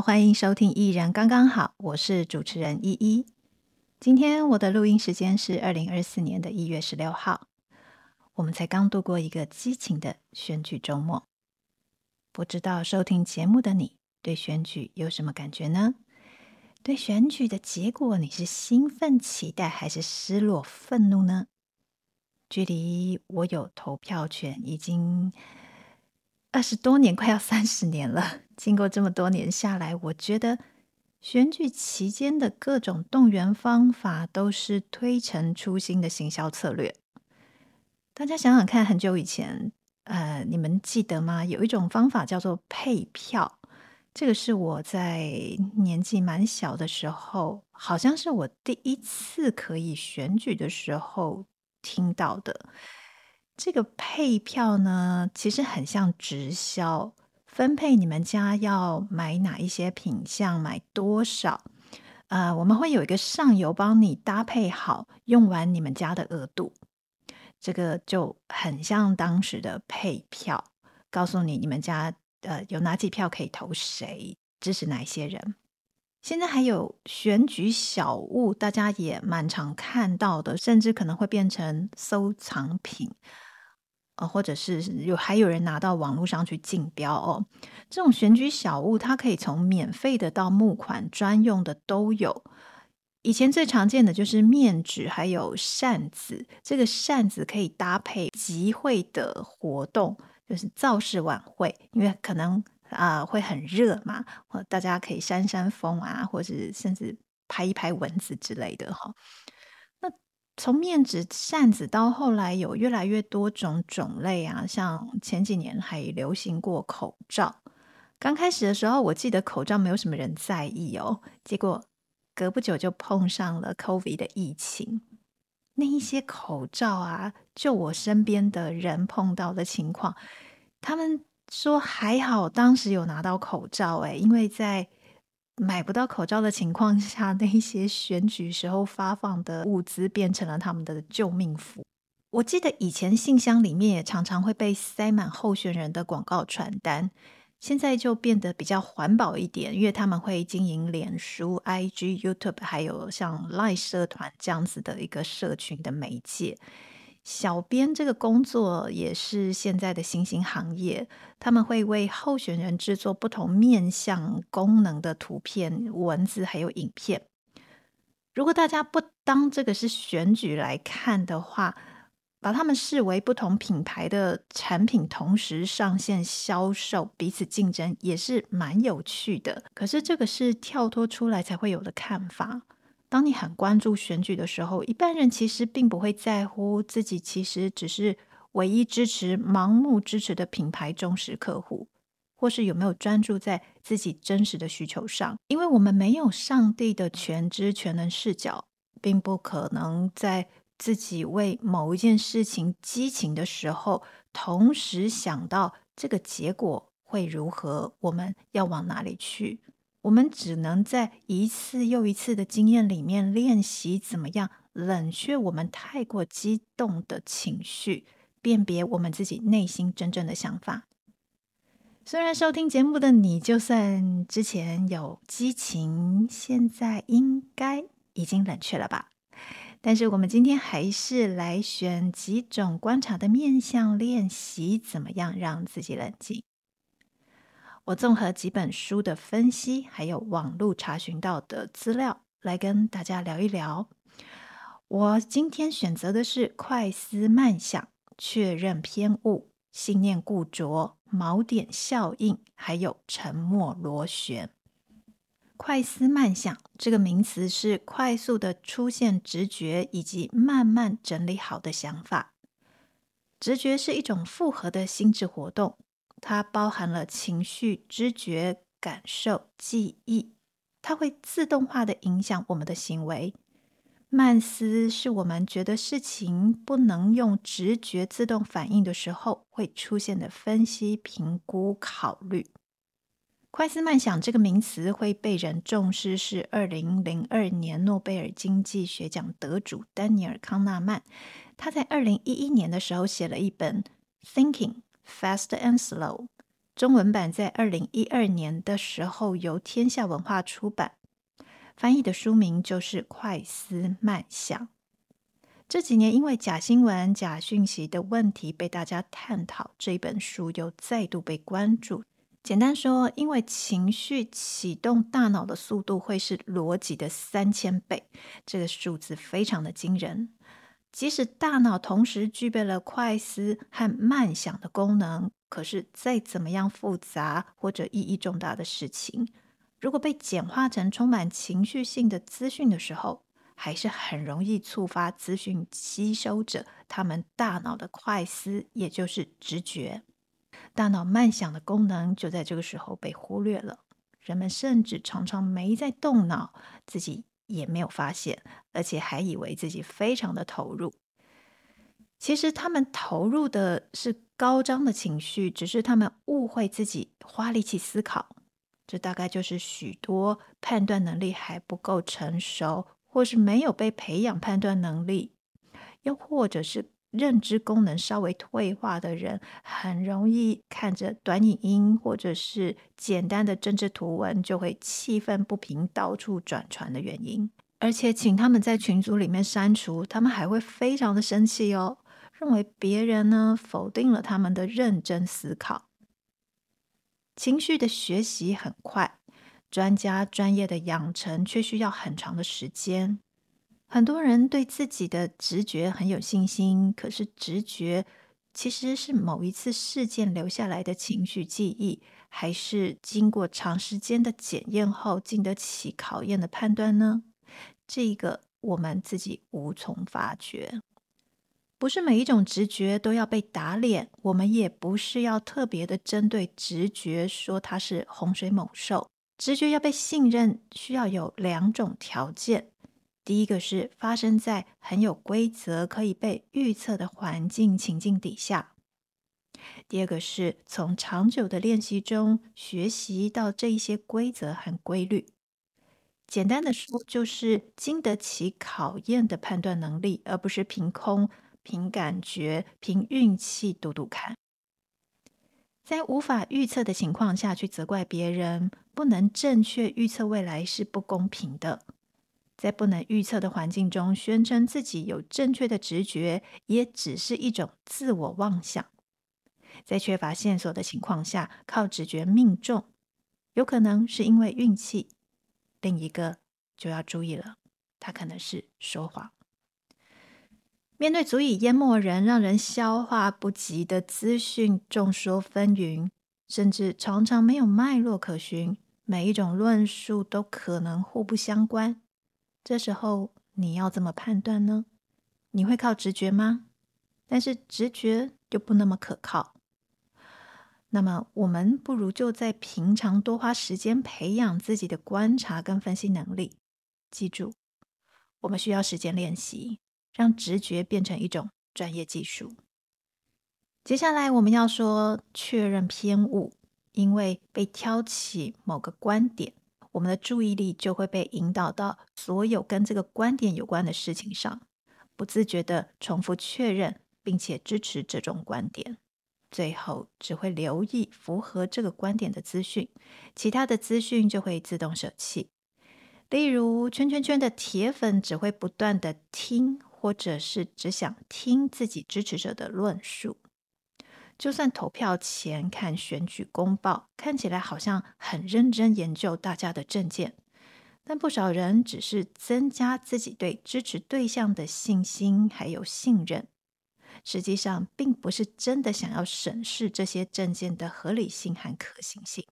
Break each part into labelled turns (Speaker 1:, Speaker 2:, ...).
Speaker 1: 欢迎收听《艺人刚刚好》，我是主持人依依。今天我的录音时间是二零二四年的一月十六号。我们才刚度过一个激情的选举周末，不知道收听节目的你对选举有什么感觉呢？对选举的结果，你是兴奋期待还是失落愤怒呢？距离我有投票权已经二十多年，快要三十年了。经过这么多年下来，我觉得选举期间的各种动员方法都是推陈出新的行销策略。大家想想看，很久以前，呃，你们记得吗？有一种方法叫做配票，这个是我在年纪蛮小的时候，好像是我第一次可以选举的时候听到的。这个配票呢，其实很像直销，分配你们家要买哪一些品项，买多少。呃，我们会有一个上游帮你搭配好，用完你们家的额度。这个就很像当时的配票，告诉你你们家呃有哪几票可以投谁，支持哪一些人。现在还有选举小物，大家也蛮常看到的，甚至可能会变成收藏品。呃，或者是有还有人拿到网络上去竞标哦。这种选举小物，它可以从免费的到募款专用的都有。以前最常见的就是面纸，还有扇子。这个扇子可以搭配集会的活动，就是造势晚会，因为可能啊、呃、会很热嘛，大家可以扇扇风啊，或者甚至拍一拍蚊子之类的哈。从面纸扇子到后来有越来越多种种类啊，像前几年还流行过口罩。刚开始的时候，我记得口罩没有什么人在意哦，结果隔不久就碰上了 COVID 的疫情。那一些口罩啊，就我身边的人碰到的情况，他们说还好，当时有拿到口罩诶，因为在买不到口罩的情况下，那一些选举时候发放的物资变成了他们的救命符。我记得以前信箱里面也常常会被塞满候选人的广告传单，现在就变得比较环保一点，因为他们会经营脸书、IG、YouTube，还有像 Lai 社团这样子的一个社群的媒介。小编这个工作也是现在的新兴行业，他们会为候选人制作不同面向功能的图片、文字还有影片。如果大家不当这个是选举来看的话，把他们视为不同品牌的产品同时上线销售，彼此竞争也是蛮有趣的。可是这个是跳脱出来才会有的看法。当你很关注选举的时候，一般人其实并不会在乎自己其实只是唯一支持、盲目支持的品牌忠实客户，或是有没有专注在自己真实的需求上。因为我们没有上帝的全知全能视角，并不可能在自己为某一件事情激情的时候，同时想到这个结果会如何，我们要往哪里去。我们只能在一次又一次的经验里面练习怎么样冷却我们太过激动的情绪，辨别我们自己内心真正的想法。虽然收听节目的你，就算之前有激情，现在应该已经冷却了吧？但是我们今天还是来选几种观察的面向练习，怎么样让自己冷静。我综合几本书的分析，还有网络查询到的资料，来跟大家聊一聊。我今天选择的是快思慢想、确认偏误、信念固着、锚点效应，还有沉默螺旋。快思慢想这个名词是快速的出现直觉，以及慢慢整理好的想法。直觉是一种复合的心智活动。它包含了情绪、知觉、感受、记忆，它会自动化的影响我们的行为。慢思是我们觉得事情不能用直觉自动反应的时候会出现的分析、评估、考虑。快思慢想这个名词会被人重视，是二零零二年诺贝尔经济学奖得主丹尼尔·康纳曼，他在二零一一年的时候写了一本《Thinking》。Fast and slow，中文版在二零一二年的时候由天下文化出版，翻译的书名就是《快思慢想》。这几年因为假新闻、假讯息的问题被大家探讨，这本书又再度被关注。简单说，因为情绪启动大脑的速度会是逻辑的三千倍，这个数字非常的惊人。即使大脑同时具备了快思和慢想的功能，可是再怎么样复杂或者意义重大的事情，如果被简化成充满情绪性的资讯的时候，还是很容易触发资讯吸收者他们大脑的快思，也就是直觉。大脑慢想的功能就在这个时候被忽略了，人们甚至常常没在动脑，自己也没有发现，而且还以为自己非常的投入。其实他们投入的是高涨的情绪，只是他们误会自己花力气思考。这大概就是许多判断能力还不够成熟，或是没有被培养判断能力，又或者是。认知功能稍微退化的人，很容易看着短影音或者是简单的政治图文，就会气愤不平，到处转传的原因。而且，请他们在群组里面删除，他们还会非常的生气哦，认为别人呢否定了他们的认真思考。情绪的学习很快，专家专业的养成却需要很长的时间。很多人对自己的直觉很有信心，可是直觉其实是某一次事件留下来的情绪记忆，还是经过长时间的检验后经得起考验的判断呢？这个我们自己无从发觉。不是每一种直觉都要被打脸，我们也不是要特别的针对直觉说它是洪水猛兽。直觉要被信任，需要有两种条件。第一个是发生在很有规则、可以被预测的环境情境底下；第二个是从长久的练习中学习到这一些规则和规律。简单的说，就是经得起考验的判断能力，而不是凭空、凭感觉、凭运气赌赌看。在无法预测的情况下去责怪别人，不能正确预测未来是不公平的。在不能预测的环境中，宣称自己有正确的直觉，也只是一种自我妄想。在缺乏线索的情况下，靠直觉命中，有可能是因为运气。另一个就要注意了，他可能是说谎。面对足以淹没人、让人消化不及的资讯，众说纷纭，甚至常常没有脉络可循，每一种论述都可能互不相关。这时候你要怎么判断呢？你会靠直觉吗？但是直觉又不那么可靠。那么我们不如就在平常多花时间培养自己的观察跟分析能力。记住，我们需要时间练习，让直觉变成一种专业技术。接下来我们要说确认偏误，因为被挑起某个观点。我们的注意力就会被引导到所有跟这个观点有关的事情上，不自觉的重复确认并且支持这种观点，最后只会留意符合这个观点的资讯，其他的资讯就会自动舍弃。例如，圈圈圈的铁粉只会不断的听，或者是只想听自己支持者的论述。就算投票前看选举公报，看起来好像很认真研究大家的政见，但不少人只是增加自己对支持对象的信心还有信任，实际上并不是真的想要审视这些政见的合理性和可行性。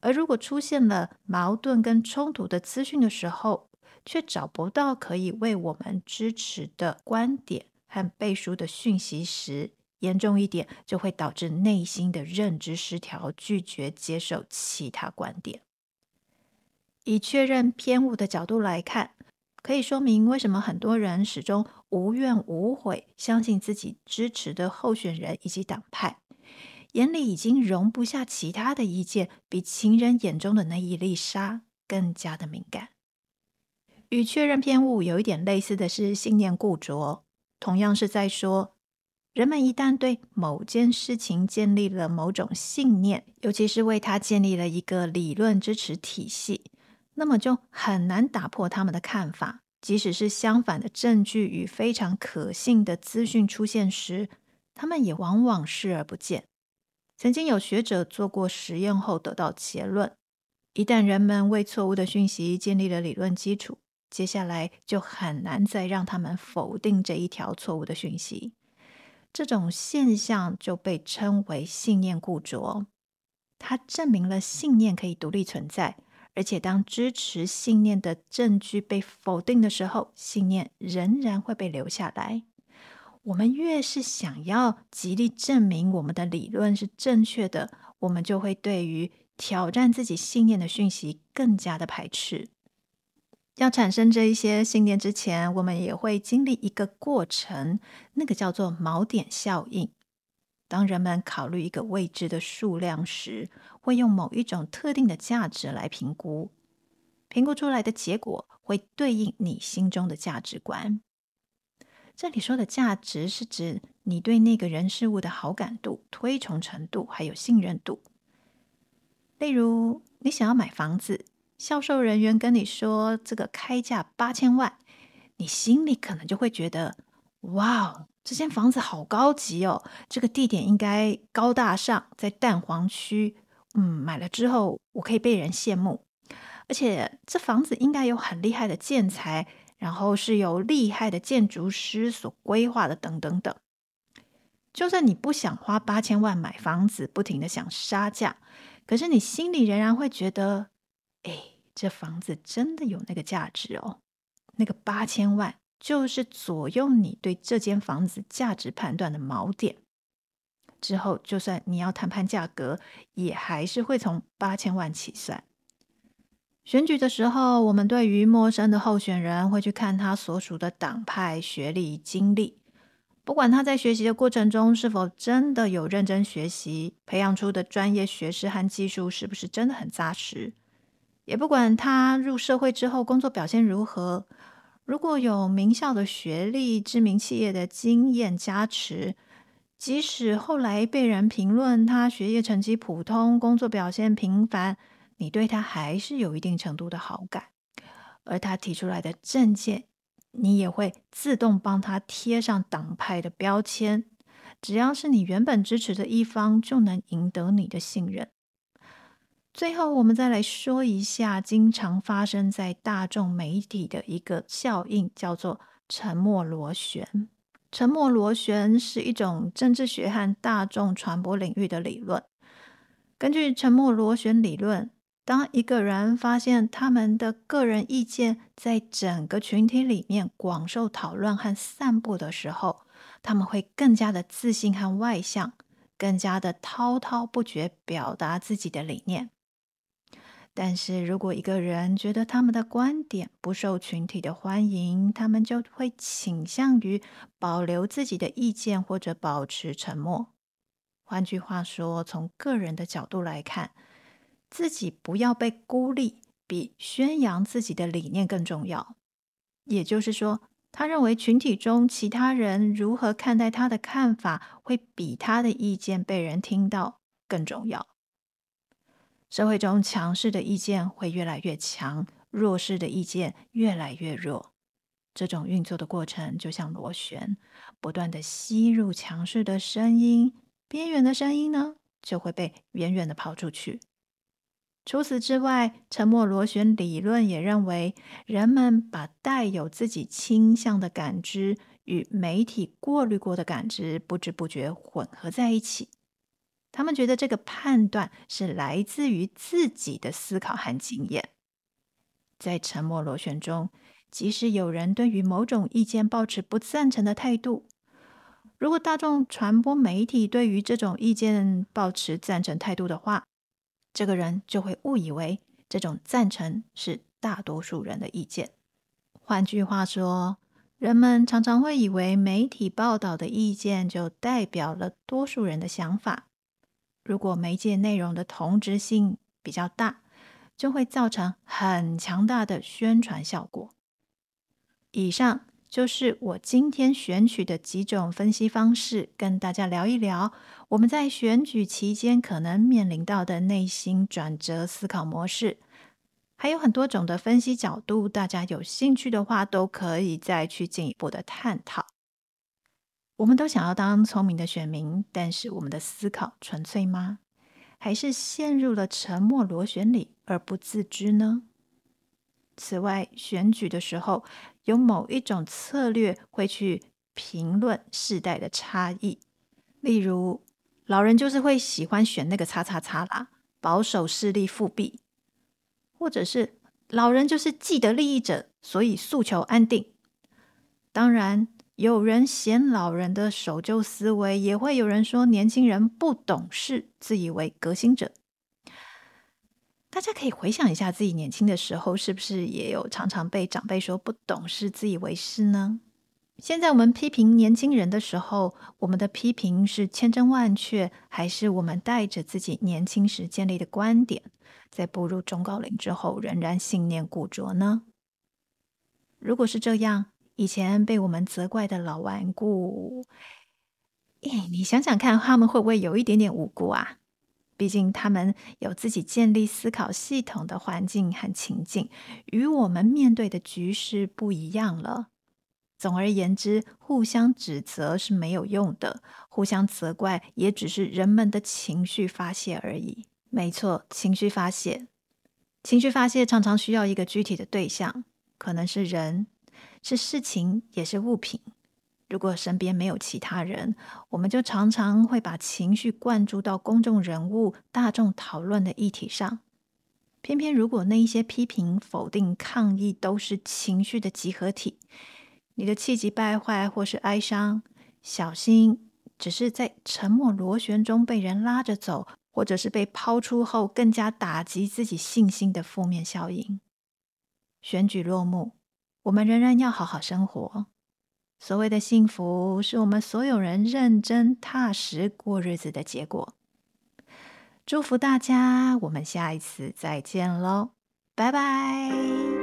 Speaker 1: 而如果出现了矛盾跟冲突的资讯的时候，却找不到可以为我们支持的观点和背书的讯息时，严重一点，就会导致内心的认知失调，拒绝接受其他观点。以确认偏误的角度来看，可以说明为什么很多人始终无怨无悔，相信自己支持的候选人以及党派，眼里已经容不下其他的意见，比情人眼中的那一粒沙更加的敏感。与确认偏误有一点类似的是信念固着，同样是在说。人们一旦对某件事情建立了某种信念，尤其是为它建立了一个理论支持体系，那么就很难打破他们的看法。即使是相反的证据与非常可信的资讯出现时，他们也往往视而不见。曾经有学者做过实验后得到结论：一旦人们为错误的讯息建立了理论基础，接下来就很难再让他们否定这一条错误的讯息。这种现象就被称为信念固着。它证明了信念可以独立存在，而且当支持信念的证据被否定的时候，信念仍然会被留下来。我们越是想要极力证明我们的理论是正确的，我们就会对于挑战自己信念的讯息更加的排斥。要产生这一些信念之前，我们也会经历一个过程，那个叫做锚点效应。当人们考虑一个未知的数量时，会用某一种特定的价值来评估，评估出来的结果会对应你心中的价值观。这里说的价值是指你对那个人事物的好感度、推崇程度还有信任度。例如，你想要买房子。销售人员跟你说这个开价八千万，你心里可能就会觉得，哇，这间房子好高级哦，这个地点应该高大上，在蛋黄区，嗯，买了之后我可以被人羡慕，而且这房子应该有很厉害的建材，然后是由厉害的建筑师所规划的，等等等。就算你不想花八千万买房子，不停的想杀价，可是你心里仍然会觉得。哎，这房子真的有那个价值哦，那个八千万就是左右你对这间房子价值判断的锚点。之后，就算你要谈判价格，也还是会从八千万起算。选举的时候，我们对于陌生的候选人会去看他所属的党派、学历、经历，不管他在学习的过程中是否真的有认真学习，培养出的专业学识和技术是不是真的很扎实。也不管他入社会之后工作表现如何，如果有名校的学历、知名企业的经验加持，即使后来被人评论他学业成绩普通、工作表现平凡，你对他还是有一定程度的好感。而他提出来的政见，你也会自动帮他贴上党派的标签。只要是你原本支持的一方，就能赢得你的信任。最后，我们再来说一下经常发生在大众媒体的一个效应，叫做“沉默螺旋”。沉默螺旋是一种政治学和大众传播领域的理论。根据沉默螺旋理论，当一个人发现他们的个人意见在整个群体里面广受讨论和散布的时候，他们会更加的自信和外向，更加的滔滔不绝表达自己的理念。但是如果一个人觉得他们的观点不受群体的欢迎，他们就会倾向于保留自己的意见或者保持沉默。换句话说，从个人的角度来看，自己不要被孤立，比宣扬自己的理念更重要。也就是说，他认为群体中其他人如何看待他的看法，会比他的意见被人听到更重要。社会中强势的意见会越来越强，弱势的意见越来越弱。这种运作的过程就像螺旋，不断的吸入强势的声音，边缘的声音呢就会被远远的抛出去。除此之外，沉默螺旋理论也认为，人们把带有自己倾向的感知与媒体过滤过的感知不知不觉混合在一起。他们觉得这个判断是来自于自己的思考和经验。在沉默螺旋中，即使有人对于某种意见抱持不赞成的态度，如果大众传播媒体对于这种意见抱持赞成态度的话，这个人就会误以为这种赞成是大多数人的意见。换句话说，人们常常会以为媒体报道的意见就代表了多数人的想法。如果媒介内容的同质性比较大，就会造成很强大的宣传效果。以上就是我今天选取的几种分析方式，跟大家聊一聊我们在选举期间可能面临到的内心转折思考模式。还有很多种的分析角度，大家有兴趣的话，都可以再去进一步的探讨。我们都想要当聪明的选民，但是我们的思考纯粹吗？还是陷入了沉默螺旋里而不自知呢？此外，选举的时候，有某一种策略会去评论世代的差异，例如老人就是会喜欢选那个叉叉叉啦，保守势力复辟。或者是老人就是既得利益者，所以诉求安定。当然，有人嫌老人的守旧思维，也会有人说年轻人不懂事，自以为革新者。大家可以回想一下自己年轻的时候，是不是也有常常被长辈说不懂事、自以为是呢？现在我们批评年轻人的时候，我们的批评是千真万确，还是我们带着自己年轻时建立的观点，在步入中高龄之后仍然信念固着呢？如果是这样，以前被我们责怪的老顽固，哎，你想想看，他们会不会有一点点无辜啊？毕竟他们有自己建立思考系统的环境和情境，与我们面对的局势不一样了。总而言之，互相指责是没有用的，互相责怪也只是人们的情绪发泄而已。没错，情绪发泄，情绪发泄常常需要一个具体的对象，可能是人，是事情，也是物品。如果身边没有其他人，我们就常常会把情绪灌注到公众人物、大众讨论的议题上。偏偏如果那一些批评、否定、抗议都是情绪的集合体。你的气急败坏或是哀伤，小心，只是在沉默螺旋中被人拉着走，或者是被抛出后更加打击自己信心的负面效应。选举落幕，我们仍然要好好生活。所谓的幸福，是我们所有人认真踏实过日子的结果。祝福大家，我们下一次再见喽，拜拜。